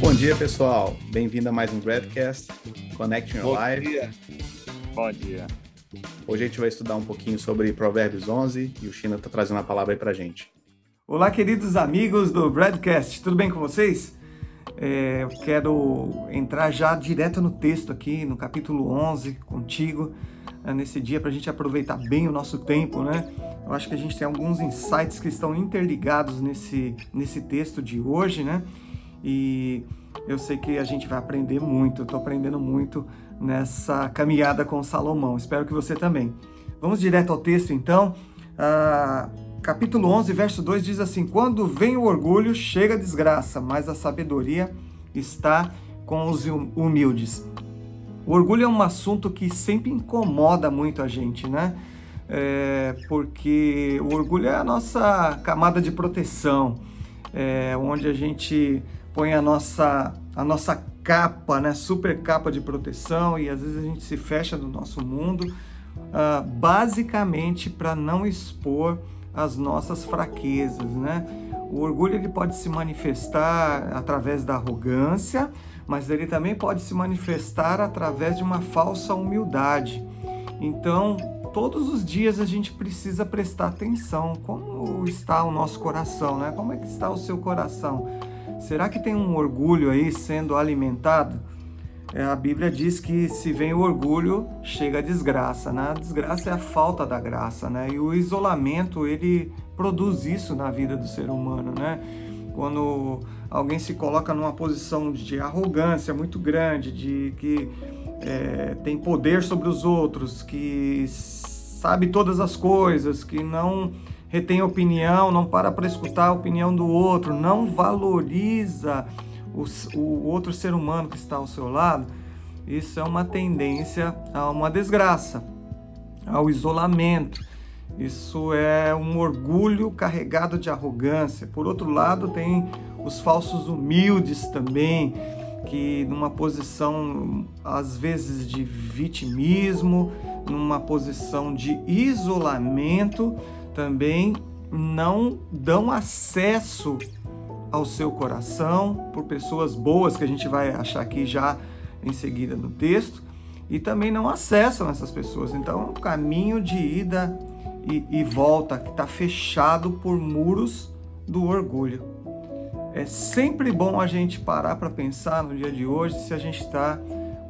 Bom dia, pessoal. Bem-vindo a mais um Gradcast Connection Your Bom Life. dia. Bom dia. Hoje a gente vai estudar um pouquinho sobre Provérbios 11 e o China está trazendo a palavra aí pra gente. Olá, queridos amigos do Broadcast, tudo bem com vocês? É, eu quero entrar já direto no texto aqui, no capítulo 11, contigo, nesse dia, para a gente aproveitar bem o nosso tempo, né? Eu acho que a gente tem alguns insights que estão interligados nesse, nesse texto de hoje, né? E eu sei que a gente vai aprender muito, eu estou aprendendo muito nessa caminhada com Salomão, espero que você também. Vamos direto ao texto então. Ah, capítulo 11, verso 2 diz assim: Quando vem o orgulho, chega a desgraça, mas a sabedoria está com os hum- humildes. O orgulho é um assunto que sempre incomoda muito a gente, né? É, porque o orgulho é a nossa camada de proteção, é, onde a gente põe a nossa, a nossa capa, né? Super capa de proteção, e às vezes a gente se fecha do nosso mundo, ah, basicamente para não expor as nossas fraquezas, né? O orgulho ele pode se manifestar através da arrogância, mas ele também pode se manifestar através de uma falsa humildade. Então, todos os dias a gente precisa prestar atenção como está o nosso coração, né? Como é que está o seu coração? Será que tem um orgulho aí sendo alimentado? É, a Bíblia diz que se vem o orgulho, chega a desgraça, né? A desgraça é a falta da graça, né? E o isolamento, ele produz isso na vida do ser humano, né? Quando alguém se coloca numa posição de arrogância muito grande, de que é, tem poder sobre os outros, que sabe todas as coisas, que não retém opinião, não para para escutar a opinião do outro, não valoriza o, o outro ser humano que está ao seu lado, isso é uma tendência a uma desgraça, ao isolamento. Isso é um orgulho carregado de arrogância. Por outro lado, tem os falsos humildes também, que numa posição às vezes de vitimismo, numa posição de isolamento, também não dão acesso ao seu coração por pessoas boas que a gente vai achar aqui já em seguida no texto e também não acessam essas pessoas. Então é um caminho de ida e, e volta que está fechado por muros do orgulho. É sempre bom a gente parar para pensar no dia de hoje se a gente está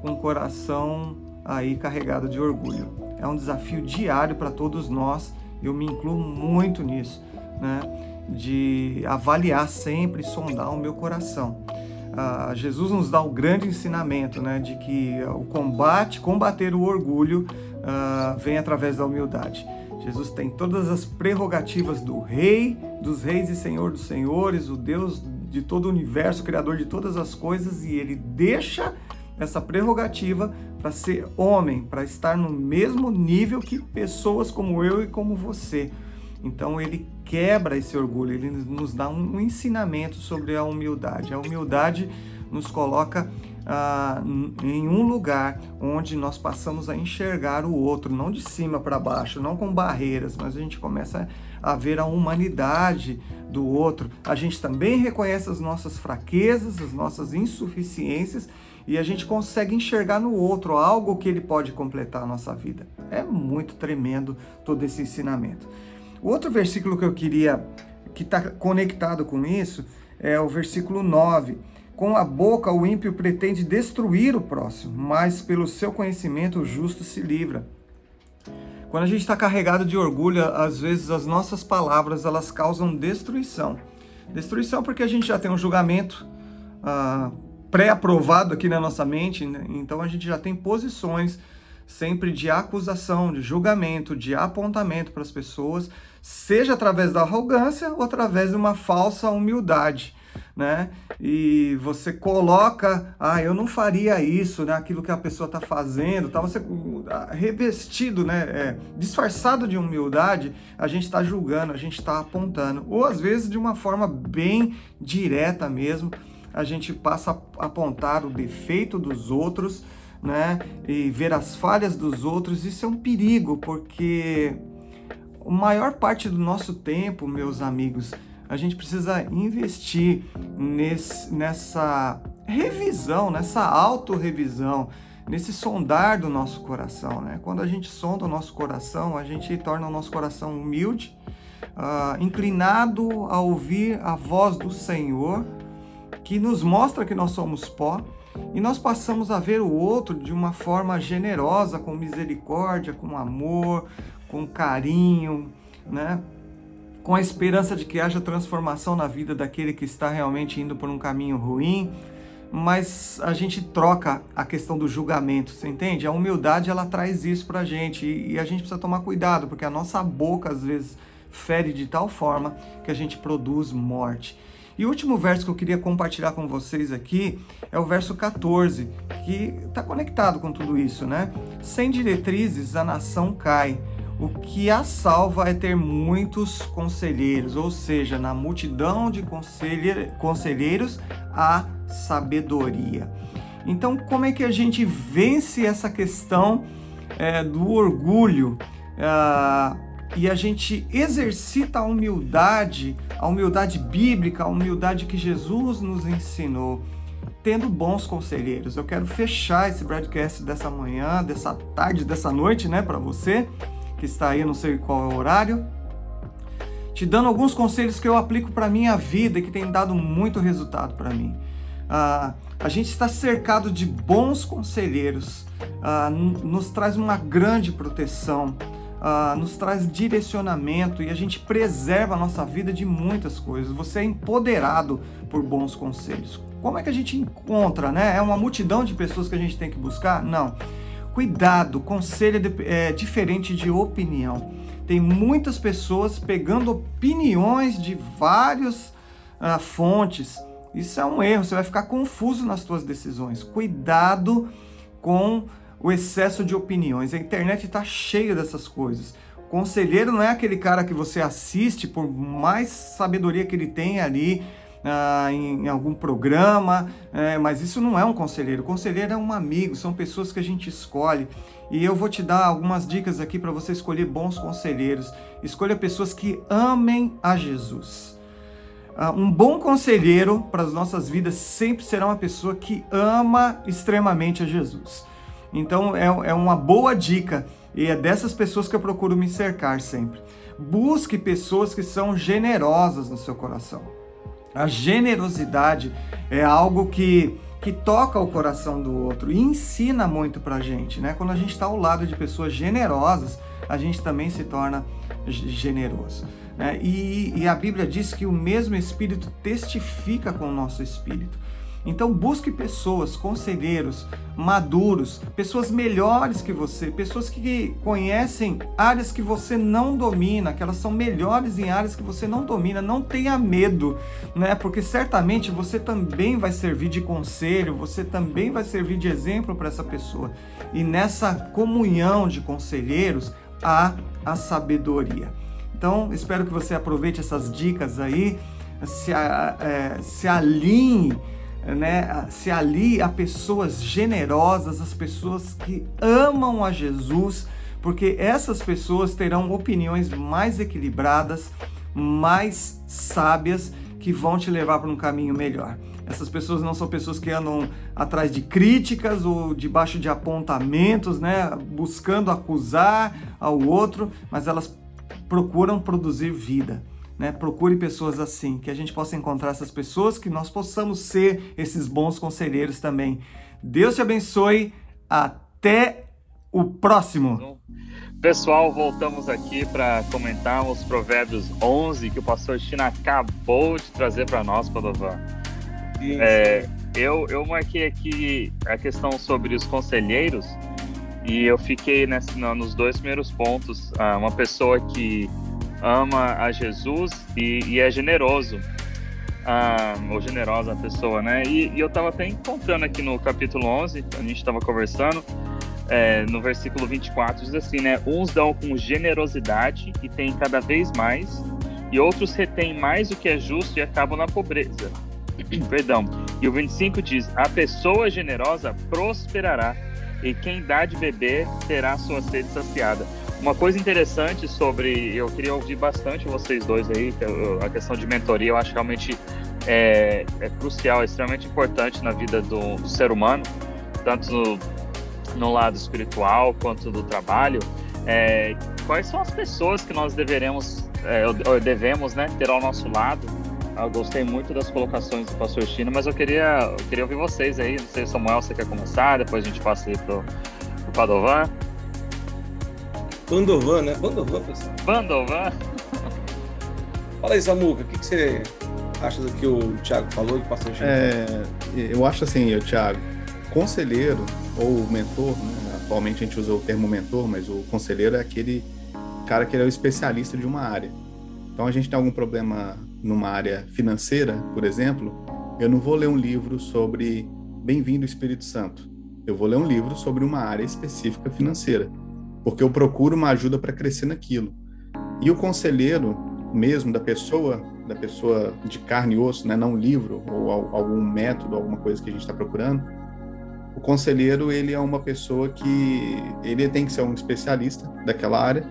com o coração aí carregado de orgulho. É um desafio diário para todos nós. Eu me incluo muito nisso, né? De avaliar sempre, sondar o meu coração. Ah, Jesus nos dá o grande ensinamento, né? De que o combate, combater o orgulho, ah, vem através da humildade. Jesus tem todas as prerrogativas do Rei, dos Reis e Senhor dos Senhores, o Deus de todo o universo, Criador de todas as coisas, e ele deixa essa prerrogativa para ser homem, para estar no mesmo nível que pessoas como eu e como você. Então ele quebra esse orgulho, ele nos dá um ensinamento sobre a humildade. A humildade nos coloca ah, em um lugar onde nós passamos a enxergar o outro, não de cima para baixo, não com barreiras, mas a gente começa a ver a humanidade do outro. A gente também reconhece as nossas fraquezas, as nossas insuficiências e a gente consegue enxergar no outro algo que ele pode completar a nossa vida. É muito tremendo todo esse ensinamento. O outro versículo que eu queria, que está conectado com isso, é o versículo 9. Com a boca o ímpio pretende destruir o próximo, mas pelo seu conhecimento o justo se livra. Quando a gente está carregado de orgulho, às vezes as nossas palavras elas causam destruição. Destruição porque a gente já tem um julgamento ah, pré-aprovado aqui na nossa mente, né? então a gente já tem posições sempre de acusação, de julgamento, de apontamento para as pessoas, seja através da arrogância ou através de uma falsa humildade. Né? E você coloca, ah, eu não faria isso, né? Aquilo que a pessoa está fazendo, tá? Você revestido, né? É, disfarçado de humildade, a gente está julgando, a gente está apontando, ou às vezes de uma forma bem direta mesmo, a gente passa a apontar o defeito dos outros, né? E ver as falhas dos outros. Isso é um perigo, porque a maior parte do nosso tempo, meus amigos, a gente precisa investir nesse, nessa revisão, nessa autorrevisão, nesse sondar do nosso coração. Né? Quando a gente sonda o nosso coração, a gente torna o nosso coração humilde, uh, inclinado a ouvir a voz do Senhor, que nos mostra que nós somos pó, e nós passamos a ver o outro de uma forma generosa, com misericórdia, com amor, com carinho, né? com a esperança de que haja transformação na vida daquele que está realmente indo por um caminho ruim mas a gente troca a questão do julgamento, você entende? A humildade ela traz isso pra gente e, a gente precisa tomar cuidado, porque a nossa boca às vezes fere de tal forma que a gente produz morte. E o último verso que eu queria compartilhar com vocês aqui é o verso 14, que está conectado com tudo isso, né? Sem diretrizes a nação cai. O que a salva é ter muitos conselheiros, ou seja, na multidão de conselheiros há sabedoria. Então, como é que a gente vence essa questão é, do orgulho é, e a gente exercita a humildade, a humildade bíblica, a humildade que Jesus nos ensinou? Tendo bons conselheiros. Eu quero fechar esse broadcast dessa manhã, dessa tarde, dessa noite, né, para você que está aí, não sei qual é o horário, te dando alguns conselhos que eu aplico para minha vida e que tem dado muito resultado para mim. Ah, a gente está cercado de bons conselheiros, ah, nos traz uma grande proteção, ah, nos traz direcionamento e a gente preserva a nossa vida de muitas coisas. Você é empoderado por bons conselhos. Como é que a gente encontra, né? É uma multidão de pessoas que a gente tem que buscar? Não. Cuidado, conselho é, é diferente de opinião. Tem muitas pessoas pegando opiniões de várias uh, fontes isso é um erro, você vai ficar confuso nas suas decisões. Cuidado com o excesso de opiniões. A internet está cheia dessas coisas. O conselheiro não é aquele cara que você assiste, por mais sabedoria que ele tem ali ah, em, algum programa, é, mas isso não é um conselheiro. Conselheiro é um amigo, são pessoas que a gente escolhe. E eu vou te dar algumas dicas aqui para você escolher bons conselheiros. Escolha pessoas que amem a Jesus. Uh, um bom conselheiro para as nossas vidas sempre será uma pessoa que ama extremamente a Jesus. Então é, é uma boa dica e é dessas pessoas que eu procuro me cercar sempre. Busque pessoas que são generosas no seu coração. A generosidade é algo que, que toca o coração do outro e ensina muito para a gente. Né? Quando a gente está ao lado de pessoas generosas, a gente também se torna generoso. Né? E, e a Bíblia diz que o mesmo Espírito testifica com o nosso espírito. Então busque pessoas, conselheiros, maduros, pessoas melhores que você, pessoas que conhecem áreas que você não domina, que elas são melhores em áreas que você não domina. Não tenha medo, né? Porque certamente você também vai servir de conselho, você também vai servir de exemplo para essa pessoa. E nessa comunhão de conselheiros há a sabedoria. Então, espero que você aproveite essas dicas aí, se, é, se alinhe, né, se alie a pessoas generosas, as pessoas que amam a Jesus, porque essas pessoas terão opiniões mais equilibradas, mais sábias, que vão te levar para um caminho melhor. Essas pessoas não são pessoas que andam atrás de críticas ou debaixo de apontamentos, né, buscando acusar ao outro, mas elas procuram produzir vida. Né? Procure pessoas assim, que a gente possa encontrar essas pessoas, que nós possamos ser esses bons conselheiros também. Deus te abençoe. Até o próximo. Pessoal, voltamos aqui para comentar os Provérbios 11 que o pastor China acabou de trazer para nós, Padovan. É, eu, eu marquei aqui a questão sobre os conselheiros e eu fiquei nesse, nos dois primeiros pontos. Ah, uma pessoa que ama a Jesus e, e é generoso. Ah, ou generosa a pessoa, né? E, e eu estava até encontrando aqui no capítulo 11, a gente estava conversando, é, no versículo 24, diz assim, né? Uns dão com generosidade e têm cada vez mais, e outros retêm mais do que é justo e acabam na pobreza. Perdão. E o 25 diz: A pessoa generosa prosperará e quem dá de beber terá sua sede saciada. Uma coisa interessante sobre, eu queria ouvir bastante vocês dois aí, a questão de mentoria, eu acho realmente é, é crucial, é extremamente importante na vida do, do ser humano, tanto no, no, lado espiritual quanto do trabalho. É, quais são as pessoas que nós deveremos, é, devemos né, ter ao nosso lado? Eu gostei muito das colocações do pastor Chino, mas eu queria, eu queria ouvir vocês aí. Não sei, Samuel, você quer começar? Depois a gente passa aí pro, pro Padovan. Bandovan, né? Bandovan, pessoal. Bandovan. Fala aí, Samuca, o que, que você acha do que o Thiago falou e o Chico? É, eu acho assim, Thiago, conselheiro ou mentor, né? atualmente a gente usa o termo mentor, mas o conselheiro é aquele cara que é o especialista de uma área. Então a gente tem algum problema numa área financeira, por exemplo, eu não vou ler um livro sobre Bem-vindo Espírito Santo. Eu vou ler um livro sobre uma área específica financeira porque eu procuro uma ajuda para crescer naquilo. E o conselheiro mesmo da pessoa, da pessoa de carne e osso, né, não livro ou algum método, alguma coisa que a gente está procurando, o conselheiro ele é uma pessoa que ele tem que ser um especialista daquela área,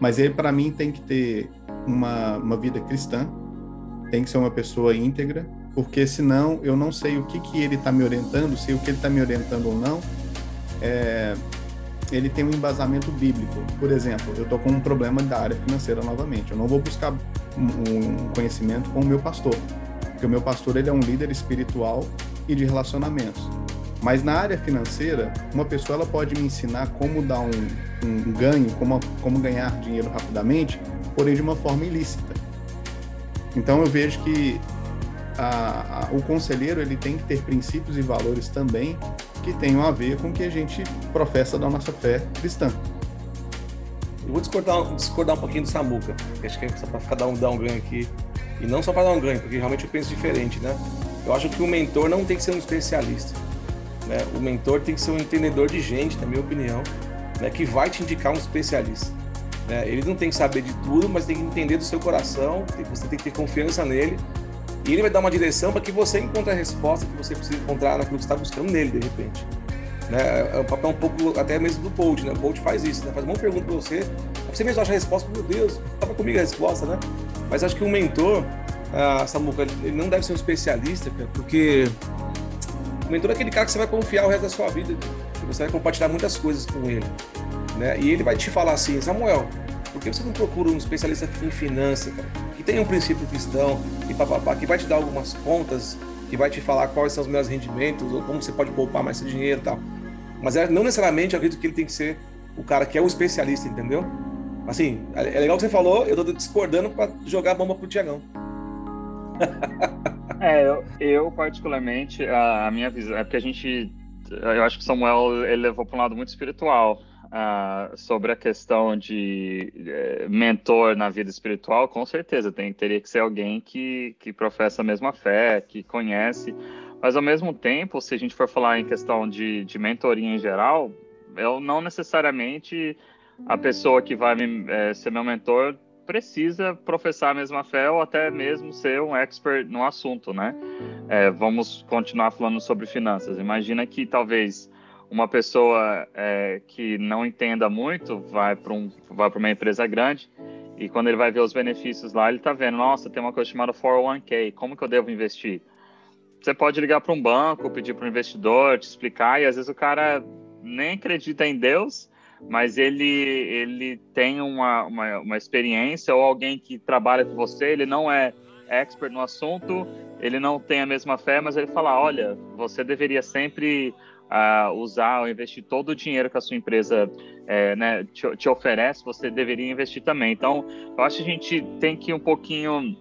mas ele para mim tem que ter uma, uma vida cristã, tem que ser uma pessoa íntegra, porque senão eu não sei o que que ele está me orientando, se o que ele está me orientando ou não é, ele tem um embasamento bíblico. Por exemplo, eu estou com um problema da área financeira novamente. Eu não vou buscar um conhecimento com o meu pastor, porque o meu pastor ele é um líder espiritual e de relacionamentos. Mas na área financeira, uma pessoa ela pode me ensinar como dar um, um ganho, como, como ganhar dinheiro rapidamente, porém de uma forma ilícita. Então eu vejo que a, a, o conselheiro ele tem que ter princípios e valores também que tenham a ver com o que a gente professa da nossa fé cristã. Eu vou discordar, discordar um pouquinho do Samuca, acho que é só para ficar dar um, dar um ganho aqui. E não só para dar um ganho, porque realmente eu penso diferente, né? Eu acho que o mentor não tem que ser um especialista. Né? O mentor tem que ser um entendedor de gente, na minha opinião, né? que vai te indicar um especialista. Né? Ele não tem que saber de tudo, mas tem que entender do seu coração, você tem que ter confiança nele e ele vai dar uma direção para que você encontre a resposta que você precisa encontrar naquilo que está buscando nele, de repente. Né? É um papel um pouco até mesmo do coach, né? O coach faz isso, né? Faz uma pergunta para você, você mesmo acha a resposta, meu Deus, estava comigo a resposta, né? Mas acho que um mentor, ah, Samuca, ele não deve ser um especialista, porque o mentor é aquele cara que você vai confiar o resto da sua vida, que você vai compartilhar muitas coisas com ele, né? E ele vai te falar assim, Samuel, por que você não procura um especialista em finanças, cara, que tenha um princípio cristão, e papapá, que vai te dar algumas contas, que vai te falar quais são os melhores rendimentos, ou como você pode poupar mais seu dinheiro e tal. Mas é, não necessariamente eu acredito que ele tem que ser o cara que é o especialista, entendeu? Assim, é, é legal que você falou, eu tô discordando para jogar a bomba pro Tiagão. é, eu, eu, particularmente, a, a minha visão, é porque a gente, eu acho que Samuel ele levou para um lado muito espiritual uh, sobre a questão de uh, mentor na vida espiritual, com certeza tem, teria que ser alguém que, que professa a mesma fé, que conhece. Mas ao mesmo tempo, se a gente for falar em questão de, de mentoria em geral, eu não necessariamente a pessoa que vai me, é, ser meu mentor precisa professar a mesma fé ou até mesmo ser um expert no assunto, né? É, vamos continuar falando sobre finanças. Imagina que talvez uma pessoa é, que não entenda muito vai para um, vai uma empresa grande e quando ele vai ver os benefícios lá, ele está vendo, nossa, tem uma coisa chamada 401k, como que eu devo investir? Você pode ligar para um banco, pedir para um investidor te explicar e às vezes o cara nem acredita em Deus, mas ele, ele tem uma, uma, uma experiência ou alguém que trabalha com você, ele não é expert no assunto, ele não tem a mesma fé, mas ele fala, olha, você deveria sempre uh, usar ou investir todo o dinheiro que a sua empresa é, né, te, te, oferece, você deveria investir também. Então, eu acho que a gente tem que um pouquinho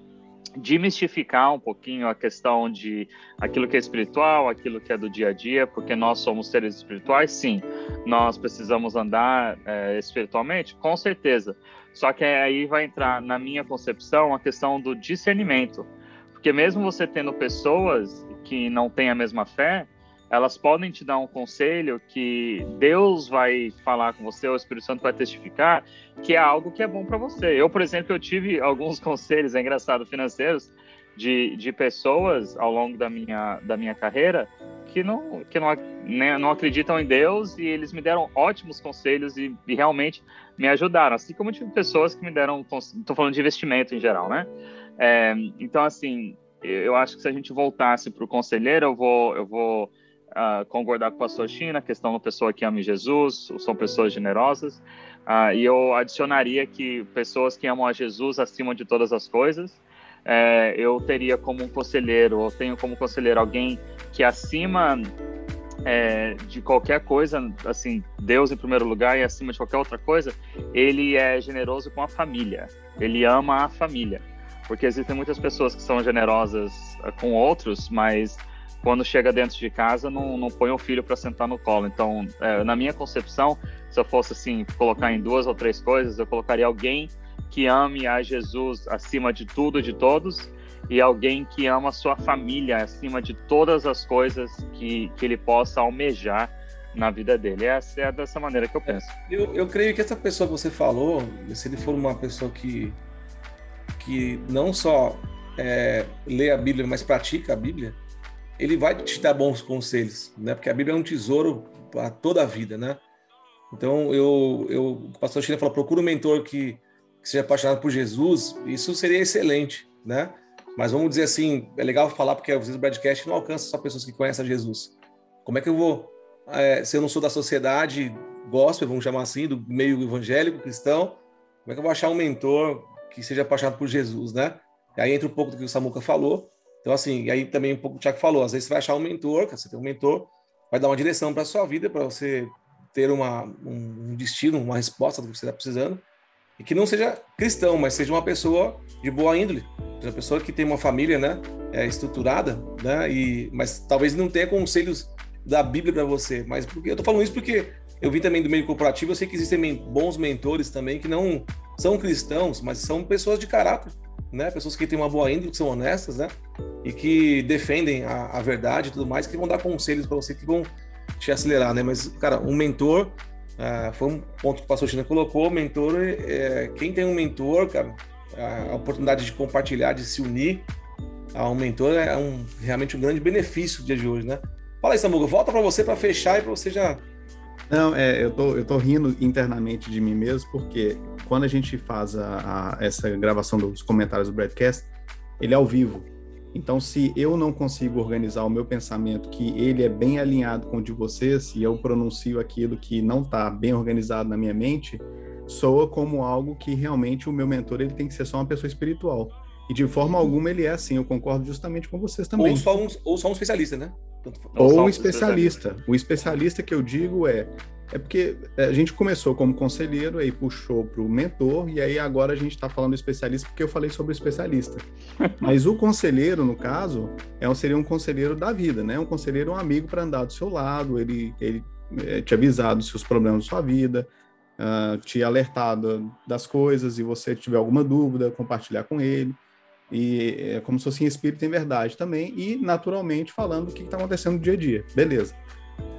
demistificar um pouquinho a questão de aquilo que é espiritual, aquilo que é do dia a dia, porque nós somos seres espirituais, sim. Nós precisamos andar é, espiritualmente, com certeza. Só que aí vai entrar na minha concepção a questão do discernimento, porque mesmo você tendo pessoas que não têm a mesma fé, elas podem te dar um conselho que Deus vai falar com você, o Espírito Santo vai testificar, que é algo que é bom para você. Eu, por exemplo, eu tive alguns conselhos, é engraçado, financeiros, de, de pessoas ao longo da minha, da minha carreira que não, que não, né, não acreditam em Deus e eles me deram ótimos conselhos e, e realmente me ajudaram. Assim como tive pessoas que me deram, estou falando de investimento em geral, né? É, então, assim, eu acho que se a gente voltasse para o conselheiro, eu vou, eu vou uh, concordar com o pastor China, a questão da pessoa que ama Jesus, são pessoas generosas, uh, e eu adicionaria que pessoas que amam a Jesus acima de todas as coisas, é, eu teria como um conselheiro, ou tenho como conselheiro alguém que acima é, de qualquer coisa, assim, Deus em primeiro lugar e acima de qualquer outra coisa, ele é generoso com a família, ele ama a família. Porque existem muitas pessoas que são generosas eh, com outros, mas quando chega dentro de casa não, não põe o filho para sentar no colo. Então, é, na minha concepção, se eu fosse assim colocar em duas ou três coisas, eu colocaria alguém que ame a Jesus acima de tudo e de todos e alguém que ama a sua família acima de todas as coisas que, que ele possa almejar na vida dele. É dessa maneira que eu penso. Eu, eu creio que essa pessoa que você falou, se ele for uma pessoa que que não só é, lê a Bíblia, mas pratica a Bíblia, ele vai te dar bons conselhos, né? Porque a Bíblia é um tesouro para toda a vida, né? Então, eu, eu, o pastor Chile falou, procura um mentor que, que seja apaixonado por Jesus, isso seria excelente, né? Mas vamos dizer assim, é legal falar porque às vezes o broadcast não alcança só pessoas que conhecem a Jesus. Como é que eu vou, é, se eu não sou da sociedade gospel, vamos chamar assim, do meio evangélico, cristão, como é que eu vou achar um mentor que seja apaixonado por Jesus, né? E aí entra um pouco do que o Samuca falou. Então, assim, aí também um pouco o Tiago falou, às vezes você vai achar um mentor, você tem um mentor, vai dar uma direção para a sua vida, para você ter uma, um destino, uma resposta do que você está precisando, e que não seja cristão, mas seja uma pessoa de boa índole, uma pessoa que tem uma família, né, é, estruturada, né, e, mas talvez não tenha conselhos da Bíblia para você, mas porque eu tô falando isso porque eu vim também do meio corporativo, eu sei que existem bons mentores também que não são cristãos, mas são pessoas de caráter, né? Pessoas que têm uma boa índole, que são honestas, né? E que defendem a, a verdade e tudo mais, que vão dar conselhos para você que vão te acelerar, né? Mas, cara, um mentor, uh, foi um ponto que o pastor China colocou, mentor, é, quem tem um mentor, cara, a oportunidade de compartilhar, de se unir a um mentor é um, realmente um grande benefício no dia de hoje, né? Fala aí, Samugo, volta para você para fechar e para você já não, é, eu tô, eu tô rindo internamente de mim mesmo, porque quando a gente faz a, a, essa gravação dos comentários do broadcast, ele é ao vivo. Então, se eu não consigo organizar o meu pensamento, que ele é bem alinhado com o de vocês, e eu pronuncio aquilo que não está bem organizado na minha mente, soa como algo que realmente o meu mentor ele tem que ser só uma pessoa espiritual. E de forma alguma ele é assim, eu concordo justamente com vocês também. Ou só um, ou só um especialista, né? Ou um especialista. O especialista que eu digo é é porque a gente começou como conselheiro, aí puxou para o mentor, e aí agora a gente está falando especialista porque eu falei sobre especialista. Mas o conselheiro, no caso, é um, seria um conselheiro da vida, né? Um conselheiro, um amigo para andar do seu lado, ele, ele é, te avisar dos seus problemas da sua vida, uh, te alertar das coisas, e você tiver alguma dúvida, compartilhar com ele e é como se fosse em espírito em verdade também, e naturalmente falando o que está acontecendo no dia a dia. Beleza.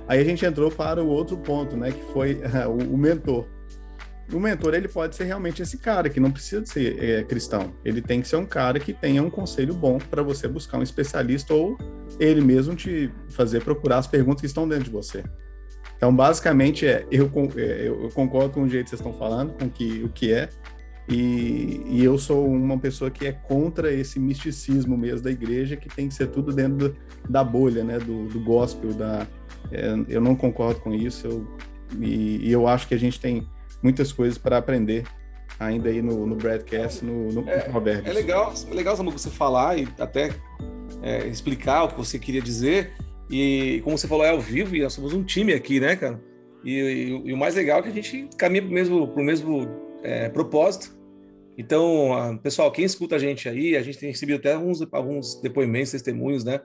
Aí a gente entrou para o outro ponto, né, que foi o, o, mentor. O mentor, ele pode ser realmente esse cara, que não precisa ser é, cristão. Ele tem que ser um cara que tenha um conselho bom para você buscar um especialista ou ele mesmo te fazer procurar as perguntas que estão dentro de você. Então, basicamente, é, eu, é, eu concordo com o jeito que vocês estão falando, com que, o que é, e, e, eu sou uma pessoa que é contra esse misticismo mesmo da igreja, que tem que ser tudo dentro do, da bolha, né, do, do gospel. Da, é, eu não concordo com isso, eu, e, e, eu acho que a gente tem muitas coisas para aprender ainda aí no, no broadcast, no, no é, Provérbios. É legal, é legal você falar e até é, explicar o que você queria dizer. E como você falou, é ao vivo e nós somos um time aqui, né, cara? E, e, e o mais legal é que a gente caminha para o mesmo, mesmo é, propósito. Então, pessoal, quem escuta a gente aí, a gente tem recebido até alguns, alguns depoimentos, testemunhos, né?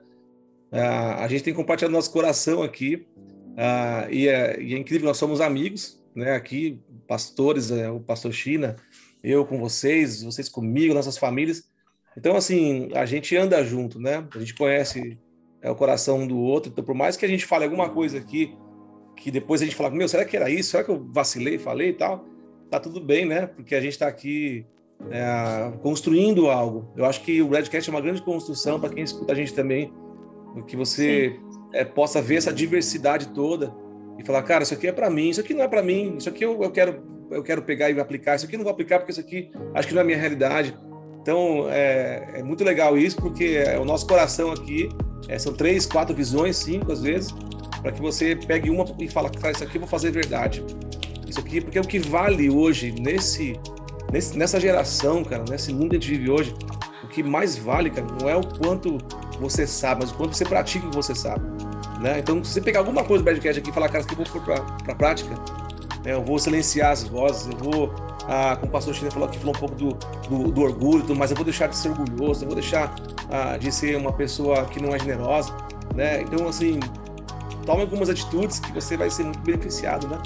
a gente tem compartilhado nosso coração aqui e é, e, é, incrível, nós somos amigos, né? Aqui, pastores, é, o pastor China, eu com vocês, vocês comigo, nossas famílias. Então, assim, a gente anda junto, né? A gente conhece é, o coração um do outro. Então, por mais que a gente fale alguma coisa aqui, que depois a gente fala, meu, será que era isso? Será que eu vacilei, falei e tal? Tá tudo bem, né? Porque a gente está aqui é, construindo algo. Eu acho que o Redcast é uma grande construção para quem escuta a gente também, que você é, possa ver essa diversidade toda e falar, cara, isso aqui é para mim, isso aqui não é para mim, isso aqui eu, eu, quero eu quero pegar e aplicar, isso aqui eu não vou aplicar porque isso aqui acho que não é a minha realidade. Então é, é muito legal isso porque é, o nosso coração aqui é, são três, quatro visões, cinco às vezes, para que você pegue uma e fala, cara, isso aqui eu vou fazer verdade. Isso aqui porque é o que vale hoje nesse, nesse nessa geração, cara, nesse mundo que a gente vive hoje, o que mais vale, cara, não é o quanto você sabe, mas o quanto você pratica o que você sabe. Né? Então, se você pegar alguma coisa do Badcast aqui e falar, cara, aqui eu vou pôr para prática, né? eu vou silenciar as vozes, eu vou, ah, como o pastor China falou aqui, falou um pouco do, do, do orgulho, mas eu vou deixar de ser orgulhoso, eu vou deixar ah, de ser uma pessoa que não é generosa. Né? Então, assim, tome algumas atitudes que você vai ser muito beneficiado né?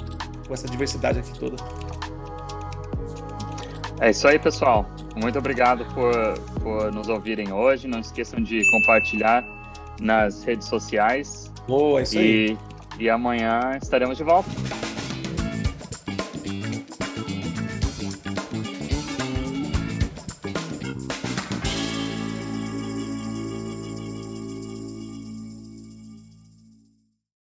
Com essa diversidade aqui toda. É isso aí, pessoal. Muito obrigado por, por nos ouvirem hoje. Não esqueçam de compartilhar nas redes sociais. Boa, é isso e, aí. E amanhã estaremos de volta.